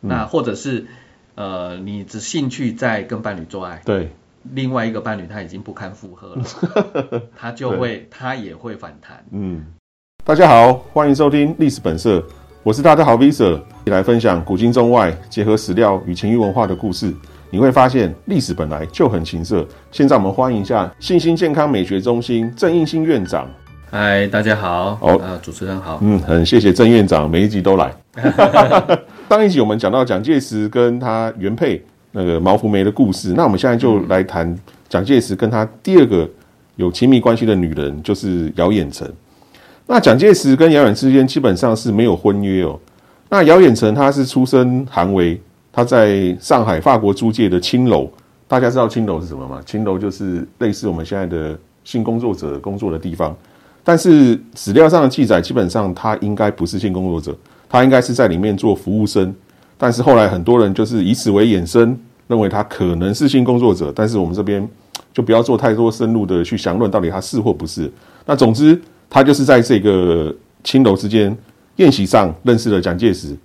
那或者是呃，你只兴趣在跟伴侣做爱，对，另外一个伴侣他已经不堪负荷了，他就会他也会反弹。嗯，大家好，欢迎收听历史本色，我是大家好 Visa，一来分享古今中外结合史料与情欲文化的故事。你会发现历史本来就很情色。现在我们欢迎一下信心健康美学中心郑应新院长。嗨，大家好。哦呃，主持人好。嗯，很谢谢郑院长，每一集都来。上一集我们讲到蒋介石跟他原配那个毛福梅的故事，那我们现在就来谈蒋介石跟他第二个有亲密关系的女人，就是姚远成。那蒋介石跟姚远之间基本上是没有婚约哦。那姚远成他是出身寒微，他在上海法国租界的青楼，大家知道青楼是什么吗？青楼就是类似我们现在的性工作者工作的地方。但是史料上的记载，基本上他应该不是性工作者，他应该是在里面做服务生。但是后来很多人就是以此为衍生，认为他可能是性工作者。但是我们这边就不要做太多深入的去详论，到底他是或不是。那总之，他就是在这个青楼之间宴席上认识了蒋介石。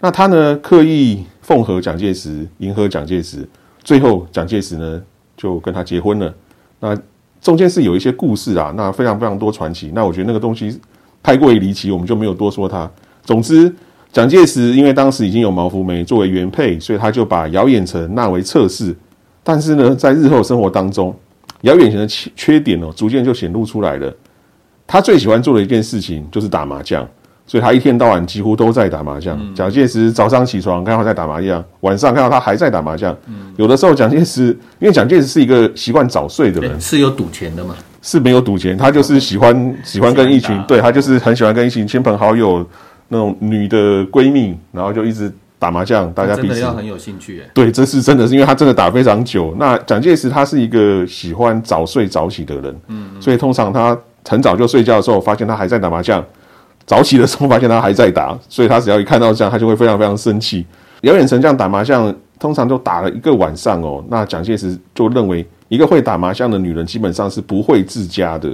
那他呢，刻意奉和蒋介石，迎合蒋介石，最后蒋介石呢就跟他结婚了。那中间是有一些故事啊，那非常非常多传奇。那我觉得那个东西太过于离奇，我们就没有多说它。总之，蒋介石因为当时已经有毛福梅作为原配，所以他就把姚远成纳为侧室。但是呢，在日后生活当中，姚远成的缺缺点哦，逐渐就显露出来了。他最喜欢做的一件事情就是打麻将。所以他一天到晚几乎都在打麻将。蒋介石早上起床看到他在打麻将，晚上看到他还在打麻将。有的时候蒋介石，因为蒋介石是一个习惯早睡的人，是有赌钱的嘛？是没有赌钱，他就是喜欢喜欢跟一群，对他就是很喜欢跟一群亲朋好友那种女的闺蜜，然后就一直打麻将，大家真的要很有兴趣哎。对，这是真的是因为他真的打非常久。那蒋介石他是一个喜欢早睡早起的人，嗯，所以通常他很早就睡觉的时候，发现他还在打麻将。早起的时候发现他还在打，所以他只要一看到这样，他就会非常非常生气。姚远成这样打麻将，通常都打了一个晚上哦。那蒋介石就认为，一个会打麻将的女人基本上是不会自家的，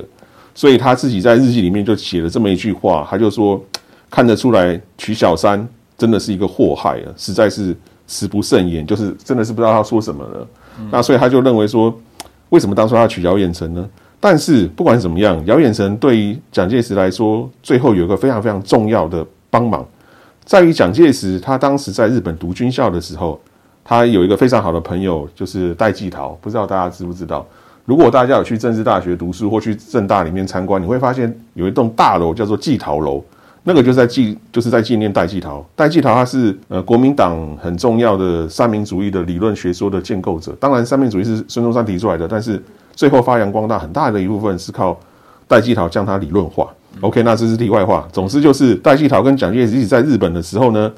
所以他自己在日记里面就写了这么一句话，他就说：“看得出来，娶小三真的是一个祸害啊，实在是死不慎言，就是真的是不知道他说什么了。”那所以他就认为说，为什么当初要娶姚远成呢？但是不管怎么样，姚远成对于蒋介石来说，最后有一个非常非常重要的帮忙，在于蒋介石他当时在日本读军校的时候，他有一个非常好的朋友，就是戴季陶。不知道大家知不知道？如果大家有去政治大学读书或去政大里面参观，你会发现有一栋大楼叫做季陶楼，那个就是在纪就是在纪念戴季陶。戴季陶他是呃国民党很重要的三民主义的理论学说的建构者。当然，三民主义是孙中山提出来的，但是。最后发扬光大很大的一部分是靠戴季陶将它理论化。OK，那这是题外话。总之就是戴季陶跟蒋介石一起在日本的时候呢，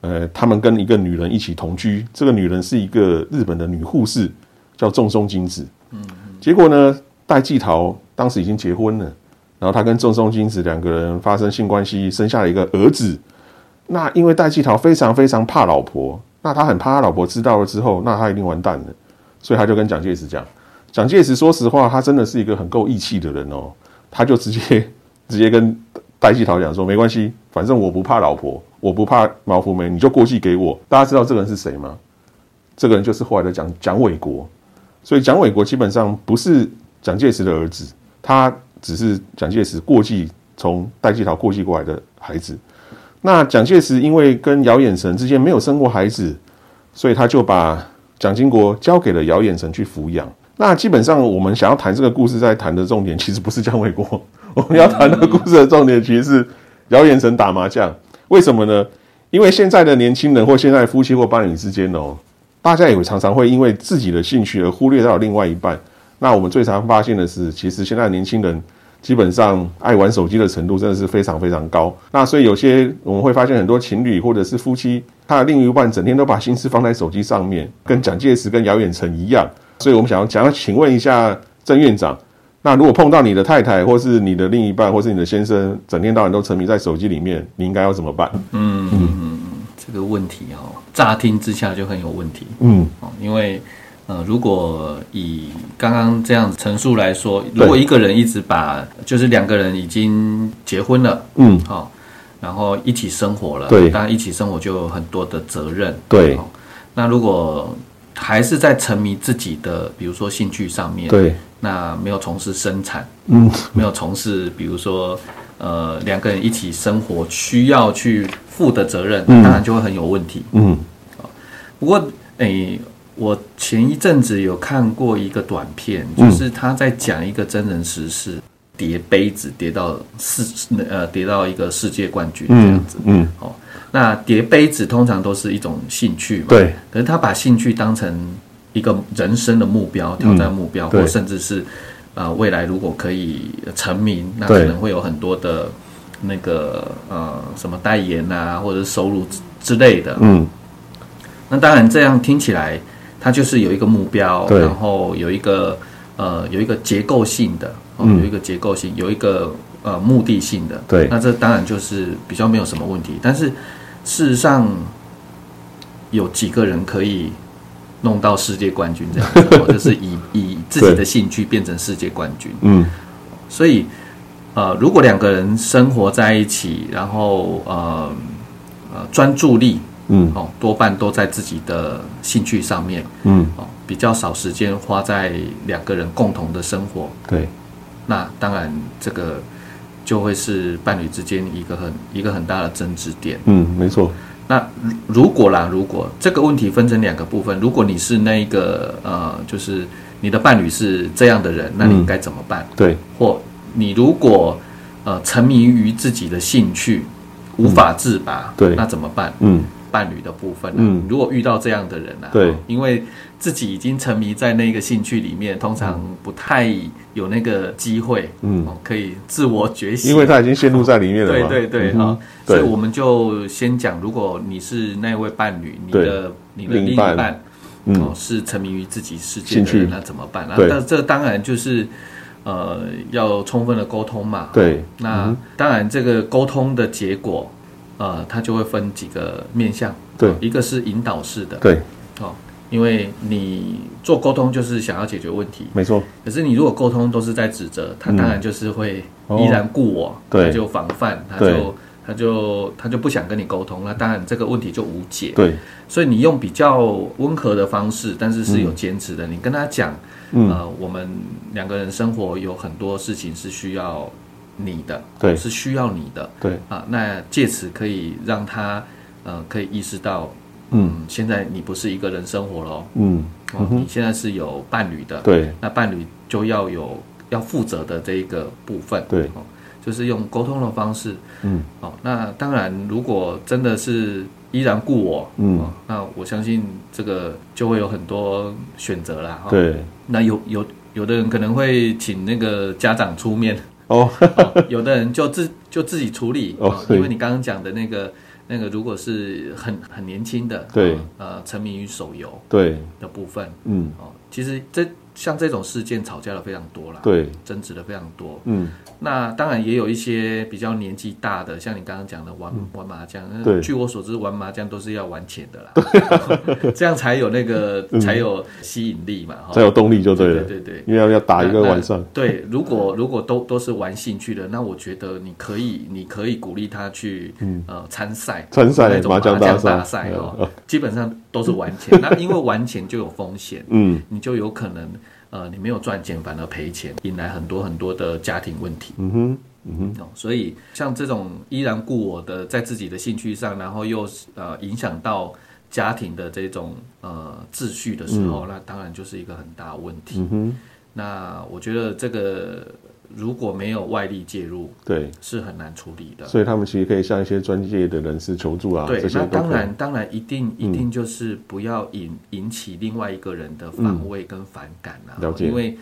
呃，他们跟一个女人一起同居。这个女人是一个日本的女护士，叫仲松金子。嗯，结果呢，戴季陶当时已经结婚了，然后他跟仲松金子两个人发生性关系，生下了一个儿子。那因为戴季陶非常非常怕老婆，那他很怕他老婆知道了之后，那他一定完蛋了，所以他就跟蒋介石讲。蒋介石说实话，他真的是一个很够义气的人哦。他就直接直接跟戴季陶讲说：“没关系，反正我不怕老婆，我不怕毛福梅，你就过继给我。”大家知道这个人是谁吗？这个人就是后来的蒋蒋纬国。所以蒋纬国基本上不是蒋介石的儿子，他只是蒋介石过继从戴季陶过继过来的孩子。那蒋介石因为跟姚远成之间没有生过孩子，所以他就把蒋经国交给了姚远成去抚养。那基本上，我们想要谈这个故事，在谈的重点其实不是姜伟国，我们要谈的故事的重点其实是姚远成打麻将。为什么呢？因为现在的年轻人或现在夫妻或伴侣之间哦，大家也常常会因为自己的兴趣而忽略到另外一半。那我们最常发现的是，其实现在年轻人基本上爱玩手机的程度真的是非常非常高。那所以有些我们会发现很多情侣或者是夫妻，他的另一半整天都把心思放在手机上面，跟蒋介石跟姚远成一样。所以我们想要想要请问一下郑院长，那如果碰到你的太太，或是你的另一半，或是你的先生，整天到晚都沉迷在手机里面，你应该要怎么办？嗯嗯嗯，这个问题哦，乍听之下就很有问题。嗯，哦，因为呃，如果以刚刚这样陈述来说，如果一个人一直把，就是两个人已经结婚了，嗯，好。然后一起生活了，对。当然一起生活就有很多的责任，对。哦那如果还是在沉迷自己的，比如说兴趣上面，对，那没有从事生产，嗯，没有从事，比如说呃两个人一起生活需要去负的责任，当然就会很有问题。嗯。不过，诶、我前一阵子有看过一个短片，嗯。就是他在讲一个真人实事，叠杯子叠到世呃叠到一个世界冠军这样嗯子。嗯，哦，那叠杯子通常都是一种兴趣嘛，对，可是他把兴趣当成一个人生的目标、挑战目标，嗯或甚至是呃未来如果可以成名，那可能会有很多的那个呃什么代言啊，或者收入之之类的。嗯。那当然这样听起来，它就是有一个目标，然后有一个呃有一个结构性的，有一个结构性，有一个呃目的性的。对那这当然就是比较没有什么问题。但是事实上，有几个人可以弄到世界冠军这样子，哦 就是以以自己的兴趣变成世界冠军。嗯所以，呃，如果两个人生活在一起，然后呃呃专注力嗯。哦多半都在自己的兴趣上面。嗯，哦，比较少时间花在两个人共同的生活。对，那当然，这个就会是伴侣之间一个很一个很大的争执点。嗯，没错，那如如果啦，如果这个问题分成两个部分，如果你是那一个呃，就是你的伴侣是这样的人，那你应该怎么办？对，或你如果呃沉迷于自己的兴趣，无法自拔，对。那怎么办？嗯伴侣的部分、啊，嗯。如果遇到这样的人啊，对。哦因为自己已经沉迷在那个兴趣里面，通常不太有那个机会，嗯，哦，可以自我觉醒，因为他已经陷入在里面了对，对对，嗯。哈、哼对。所以我们就先讲，如果你是那位伴侣，你的你的另一半。半，嗯。哦，是沉迷于自己世界兴趣。的人，那怎么办？那对。但这当然就是呃，要充分的沟通嘛。对，那、嗯当然，这个沟通的结果，呃，它就会分几个面向。对。哦一个是引导式的，对，哦，因为你做沟通就是想要解决问题，没错，可是你如果沟通都是在指责，他嗯。当然就是会哦。依然故我，对。他就防范，他就他就他就不想跟你沟通，那当然这个问题就无解。对，所以你用比较温和的方式，但是是有坚持的，你跟他讲，嗯，呃，我们两个人生活有很多事情是需要你的，对。是需要你的。对，啊，那借此可以让他呃可以意识到，嗯。嗯，现在你不是一个人生活喽，嗯，哦，你现在是有伴侣的，对。那伴侣就要有要负责的这一个部分，对。哦，就是用沟通的方式，嗯，哦，那当然，如果真的是依然故我，嗯。哦，那我相信这个就会有很多选择啦，哈、对，那有有有的人可能会请那个家长出面，哦，哦有的人就自就自己处理，哦因为你刚刚讲的那个那个，如果是很很年轻的，对。哦呃，沉迷于手游对，的部分，嗯，哦，其实这像这种事件吵架的非常多啦，对，争执的非常多。嗯，那当然也有一些比较年纪大的，像你刚刚讲的玩、玩麻将，嗯对。据我所知，玩麻将都是要玩钱的啦，这样才有那个、才有吸引力嘛，才有动力就对了，对对对。因为要要打一个那晚上，对，如果如果都都是玩兴趣的，那我觉得你可以，你可以鼓励他去、呃参赛，参赛那种麻将将大赛哦。嗯，基本上都是玩钱。那因为玩钱就有风险，嗯你就有可能呃你没有赚钱反而赔钱，引来很多很多的家庭问题。嗯哼，嗯哼，哦，所以像这种依然故我的，在自己的兴趣上，然后又呃影响到家庭的这种呃秩序的时候，那当然就是一个很大的问题。嗯哼，那我觉得这个如果没有外力介入，对，是很难处理的。所以他们其实可以向一些专业的人士求助啊，对那。当然，当然一定一定就是不要引引起另外一个人的防卫跟反感啊，了解因为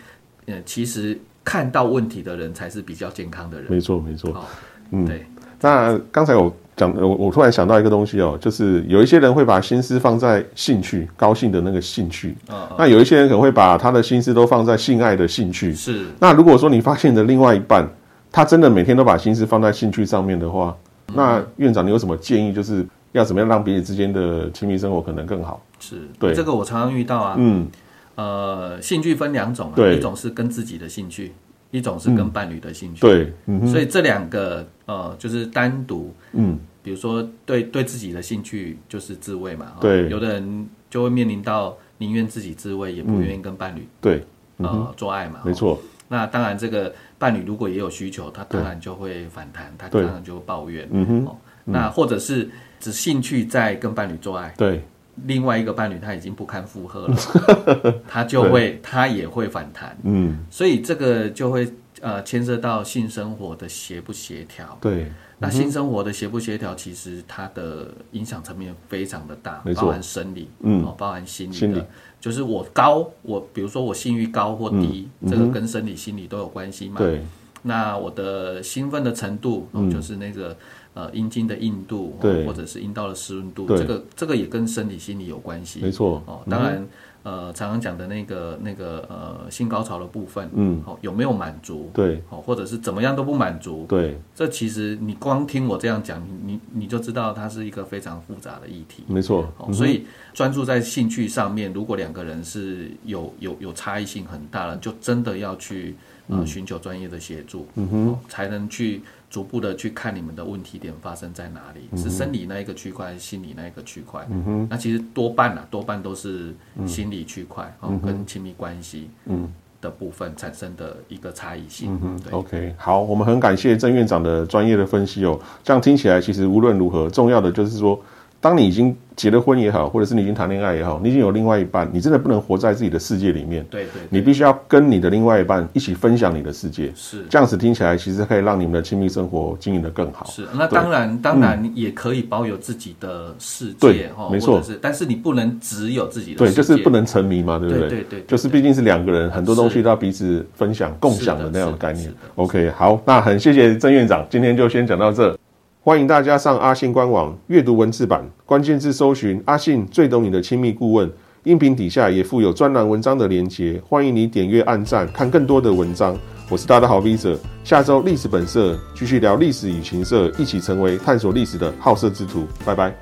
呃，其实看到问题的人才是比较健康的人。没错，没错。哦，嗯对，那刚才我讲，我我突然想到一个东西哦，就是有一些人会把心思放在兴趣、高兴的那个兴趣，嗯嗯，那有一些人可能会把他的心思都放在性爱的兴趣。是那如果说你发现你的另外一半，他真的每天都把心思放在兴趣上面的话，嗯那院长你有什么建议？就是要怎么样让彼此之间的亲密生活可能更好？是，对这个我常常遇到啊。嗯，呃，兴趣分两种啊，一种是跟自己的兴趣，一种是跟伴侣的兴趣。对，嗯，所以这两个呃，就是单独，嗯，比如说对对自己的兴趣就是自慰嘛，哦对。有的人就会面临到宁愿自己自慰，也不愿意跟伴侣、对，呃做爱嘛，哦没错，那当然，这个伴侣如果也有需求，他当然就会反弹，他对。当然就会抱怨。嗯哼，哦，那或者是只兴趣在跟伴侣做爱，对，另外一个伴侣他已经不堪负荷了，他就会他也会反弹，嗯，所以这个就会呃牵涉到性生活的协不协调。对，那性生活的协不协调，其实它的影响层面非常的大，包含生理，嗯。哦，包含心理的，就是我高，我比如说我性欲高或低，嗯。这个跟生理、心理都有关系嘛。对，那我的兴奋的程度，哦就是那个呃阴茎的硬度，或者是阴道的湿润度，对。这个这个也跟生理心理有关系。没错，哦，当然，呃，常常讲的那个那个呃性高潮的部分，嗯，哦有没有满足？对，哦，或者是怎么样都不满足，对，这其实你光听我这样讲，你你你就知道它是一个非常复杂的议题。没错，哦，所以专注在兴趣上面，如果两个人是有有有差异性很大了，就真的要去呃寻求专业的协助，嗯哼，才能去逐步的去看你们的问题点发生在哪里，是生理那一个区块，还是心理那一个区块？嗯哼，那其实多半啊，多半都是心理区块哦，跟亲密关系嗯的部分产生的一个差异性，嗯对。OK，好，我们很感谢郑院长的专业的分析哦。这样听起来，其实无论如何，重要的就是说，当你已经结了婚也好，或者是你已经谈恋爱也好，你已经有另外一半，你真的不能活在自己的世界里面，对对你必须要跟你的另外一半一起分享你的世界。是这样子听起来，其实可以让你们的亲密生活经营的更好。是，那当然当然也可以保有自己的世对界哈，没错是，但是你不能只有自己的对，世界，就是不能沉迷嘛，对不对？对对对对就是毕竟是两个人，很多东西都要彼此分享、共享的那样的概念。OK，好，那很谢谢郑院长，今天就先讲到这。欢迎大家上阿信官网阅读文字版，关键字搜寻“阿信最懂你的亲密顾问”，音频底下也附有专栏文章的连结，欢迎你点阅、按赞，看更多的文章。我是大家的好 V 者，下周历史本色继续聊历史与情色，一起成为探索历史的好色之徒。拜拜。